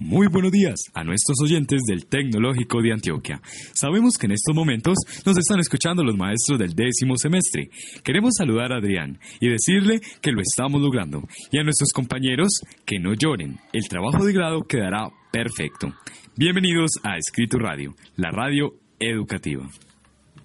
Muy buenos días a nuestros oyentes del Tecnológico de Antioquia. Sabemos que en estos momentos nos están escuchando los maestros del décimo semestre. Queremos saludar a Adrián y decirle que lo estamos logrando. Y a nuestros compañeros que no lloren. El trabajo de grado quedará perfecto. Bienvenidos a Escrito Radio, la radio educativa.